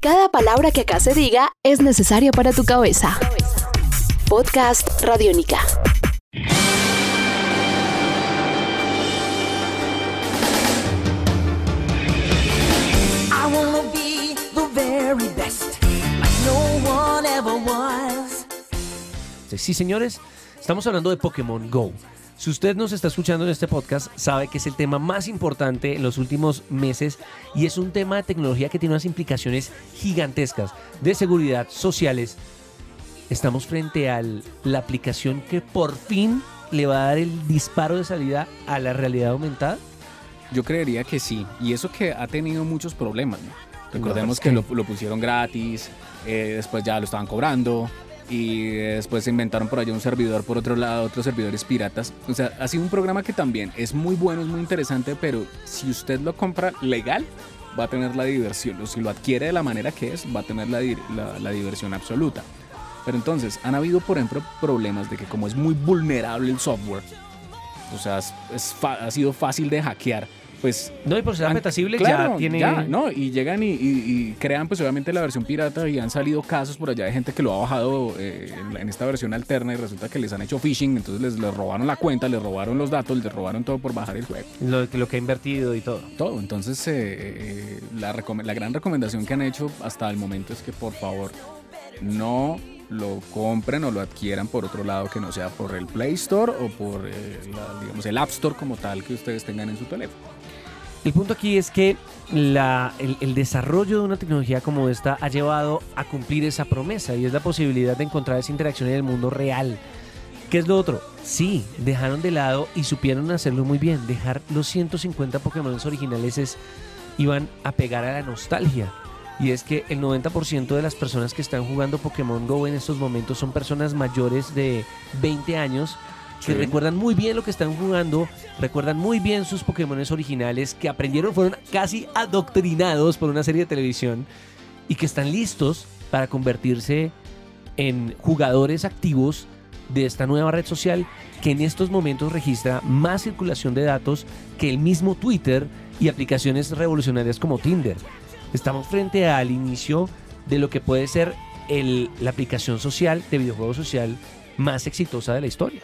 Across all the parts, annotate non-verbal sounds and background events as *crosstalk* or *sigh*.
Cada palabra que acá se diga es necesaria para tu cabeza. Podcast Radiónica. Sí, señores, estamos hablando de Pokémon Go. Si usted nos está escuchando en este podcast, sabe que es el tema más importante en los últimos meses y es un tema de tecnología que tiene unas implicaciones gigantescas de seguridad sociales. Estamos frente a la aplicación que por fin le va a dar el disparo de salida a la realidad aumentada. Yo creería que sí. Y eso que ha tenido muchos problemas. ¿no? Recordemos es que que- lo, lo pusieron gratis, eh, después ya lo estaban cobrando y después se inventaron por allá un servidor por otro lado, otros servidores piratas. O sea, ha sido un programa que también es muy bueno, es muy interesante, pero si usted lo compra legal, va a tener la diversión. O si lo adquiere de la manera que es, va a tener la, la- la diversión absoluta. Pero entonces, han habido, por ejemplo, problemas de que como es muy vulnerable el software, o sea, es- es ha sido fácil de hackear, pues No, y por ser apetecible claro, ya tiene... ya, no, y llegan y, y- y crean pues obviamente la versión pirata y han salido casos por allá de gente que lo ha bajado eh, en, esta versión alterna y resulta que les han hecho phishing, entonces les, les robaron la cuenta, les robaron los datos, les robaron todo por bajar el juego. Lo, lo que ha invertido y todo. Todo, entonces eh, eh, la, la gran recomendación que han hecho hasta el momento es que por favor no lo compren o lo adquieran por otro lado que no sea por el Play Store o por eh, la- digamos, el App Store como tal que ustedes tengan en su teléfono. El punto aquí es que la- el, el desarrollo de una tecnología como esta ha llevado a cumplir esa promesa y es la posibilidad de encontrar esa interacción en el mundo real. ¿Qué es lo otro? Sí, dejaron de lado y supieron hacerlo muy bien. Dejar los 150 Pokémon originales es, iban a pegar a la nostalgia. Y es que el 90% de las personas que están jugando Pokémon Go en estos momentos son personas mayores de 20 años que Sí. recuerdan muy bien lo que están jugando, recuerdan muy bien sus Pokémon originales, que aprendieron, fueron casi adoctrinados por una serie de televisión y que están listos para convertirse en jugadores activos de esta nueva red social que en estos momentos registra más circulación de datos que el mismo Twitter y aplicaciones revolucionarias como Tinder. Estamos frente al inicio de lo que puede ser el- la aplicación social de videojuego social más exitosa de la historia.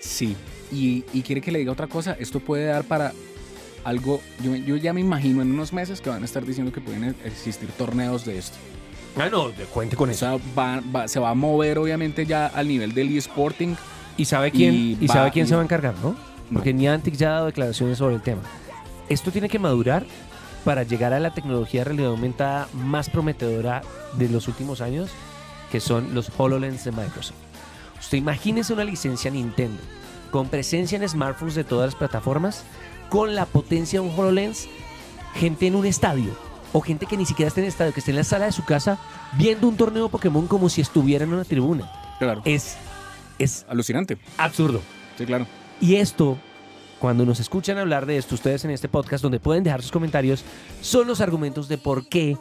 Sí, y, y quiere que le diga otra cosa, esto puede dar para algo, yo, yo ya me imagino en unos meses que van a estar diciendo que pueden existir torneos de esto. Ah, no, cuente con O sea, va- va- se va a mover obviamente ya al nivel del eSporting. ¿Y sabe quién, Y y, va- sabe quién y- se va a encargar, no? Porque No. Niantic ya ha dado declaraciones sobre el tema. Esto tiene que madurar para llegar a la tecnología de realidad aumentada más prometedora de los últimos años, que son los HoloLens de Microsoft. Usted imagínese una licencia Nintendo con presencia en smartphones de todas las plataformas, con la potencia de un HoloLens, gente en un estadio o gente que ni siquiera esté en el estadio, que esté en la sala de su casa viendo un torneo Pokémon como si estuviera en una tribuna. Claro. Es, es Alucinante. absurdo. Sí, claro. Y esto, cuando nos escuchan hablar de esto ustedes en este podcast, donde pueden dejar sus comentarios, son los argumentos de por qué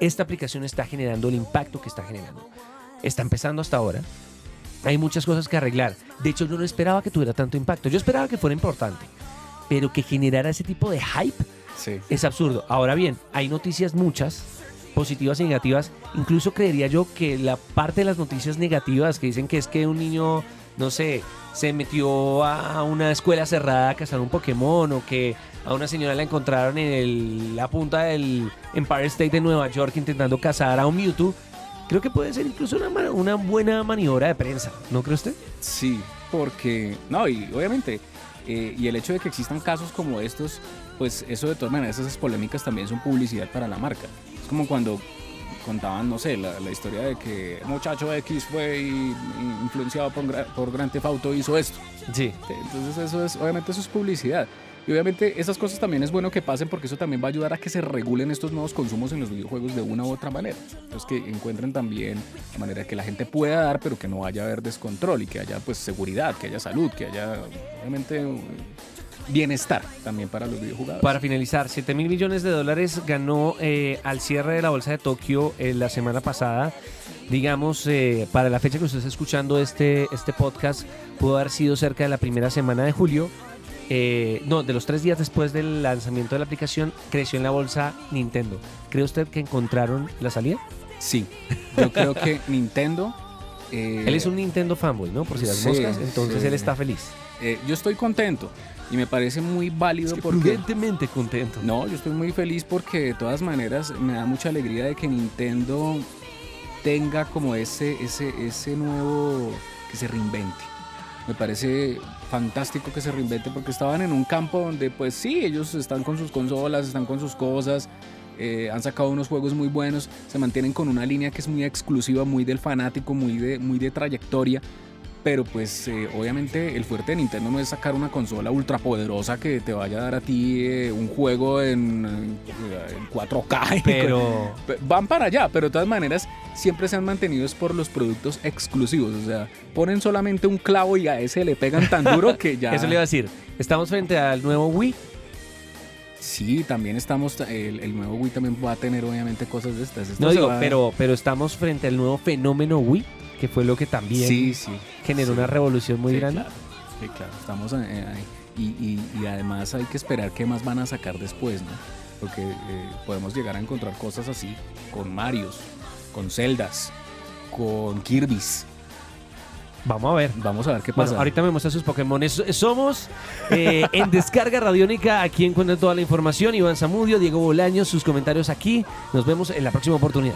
esta aplicación está generando el impacto que está generando. Está empezando hasta ahora. Hay muchas cosas que arreglar. De hecho, yo no esperaba que tuviera tanto impacto. Yo esperaba que fuera importante. Pero que generara ese tipo de hype Sí. es absurdo. Ahora bien, hay noticias muchas, positivas y negativas. Incluso creería yo que la parte de las noticias negativas que dicen que es que un niño, no sé, se metió a una escuela cerrada a cazar un Pokémon o que a una señora la encontraron en el- la punta del Empire State de Nueva York intentando cazar a un Mewtwo. Creo que puede ser incluso una, buena maniobra de prensa, ¿no cree usted? Sí, porque, no, y obviamente, eh, y el hecho de que existan casos como estos, pues eso de todas maneras, esas polémicas también son publicidad para la marca. Es como cuando contaban, no sé, la, la historia de que muchacho X fue influenciado por, por Grand Theft Auto hizo esto. Sí. Entonces eso es, obviamente eso es publicidad. Y obviamente esas cosas también es bueno que pasen porque eso también va a ayudar a que se regulen estos nuevos consumos en los videojuegos de una u otra manera. Entonces que encuentren también la manera que la gente pueda dar, pero que no vaya a haber descontrol y que haya pues seguridad, que haya salud, que haya obviamente bienestar también para los videojugadores. Para finalizar, 7 mil millones de dólares ganó eh, al cierre de la bolsa de Tokio eh, la semana pasada. Digamos, eh, para la fecha que usted está escuchando este, este podcast, pudo haber sido cerca de la primera semana de julio. eh, no, de los tres días después del lanzamiento de la aplicación, creció en la bolsa Nintendo. ¿Cree usted que encontraron la salida? Sí, yo creo que Nintendo... eh, *laughs* Él es un Nintendo fanboy, ¿no? Por si las sí, moscas, entonces sí. él está feliz. Eh, yo estoy contento y me parece muy válido porque... Prudentemente contento. No, yo estoy muy feliz porque de todas maneras me da mucha alegría de que Nintendo tenga como ese, ese, ese nuevo que se reinvente. Me parece fantástico que se reinvente porque estaban en un campo donde pues sí, ellos están con sus consolas, están con sus cosas, eh, han sacado unos juegos muy buenos, se mantienen con una línea que es muy exclusiva, muy del fanático, muy de, muy de trayectoria. Pero pues eh, obviamente el fuerte de Nintendo no es sacar una consola ultra poderosa que te vaya a dar a ti eh, un juego en, eh, en 4K. y *laughs* Pero Pe- Van para allá, pero de todas maneras siempre se han mantenido por los productos exclusivos. O sea, ponen solamente un clavo y a ese le pegan tan duro que *laughs* ya. eso le iba a decir. Estamos frente al nuevo Wii. Sí, también estamos. El, el nuevo Wii también va a tener obviamente cosas de estas. Esto No digo, va- pero, pero estamos frente al nuevo fenómeno Wii, que fue lo que también Sí, sí. generó sí. una revolución muy grande. Claro, sí, claro. Estamos eh, ahí. Y, y- y además hay que esperar qué más van a sacar después, ¿no? Porque eh, podemos llegar a encontrar cosas así con Marios, con Zeldas, con Kirby's. Vamos a ver. Vamos a ver qué Bueno, pasa. ahorita me muestra sus Pokémon. Somos eh, en Descarga Radiónica. Aquí encuentran toda la información. Iván Zamudio, Diego Bolaños, sus comentarios aquí. Nos vemos en la próxima oportunidad.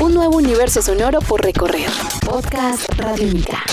Un nuevo universo sonoro por recorrer. Podcast Radiónica.